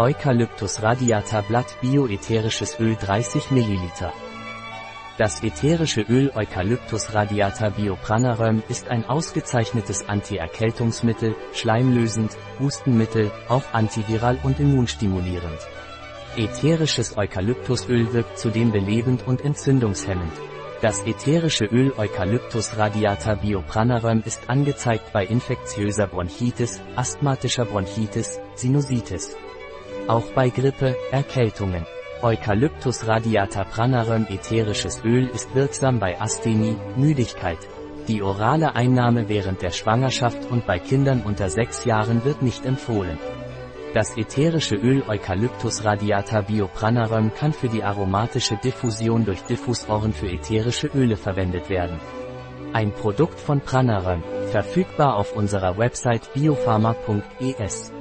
Eucalyptus radiata Blatt Bioätherisches Öl 30 ml. Das ätherische Öl Eucalyptus radiata Biopranarum ist ein ausgezeichnetes Anti-Erkältungsmittel, schleimlösend, Hustenmittel, auch antiviral und immunstimulierend. Ätherisches Eukalyptusöl wirkt zudem belebend und entzündungshemmend. Das ätherische Öl Eucalyptus radiata Biopranarum ist angezeigt bei infektiöser Bronchitis, asthmatischer Bronchitis, Sinusitis. Auch bei Grippe, Erkältungen. Eucalyptus radiata pranarum ätherisches Öl ist wirksam bei Asthenie, Müdigkeit. Die orale Einnahme während der Schwangerschaft und bei Kindern unter 6 Jahren wird nicht empfohlen. Das ätherische Öl Eucalyptus radiata biopranarum kann für die aromatische Diffusion durch Diffusoren für ätherische Öle verwendet werden. Ein Produkt von Pranarum, verfügbar auf unserer Website biopharma.es.